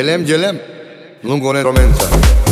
Gjelem, gjelem nuk e romenca Gjelem, gjelem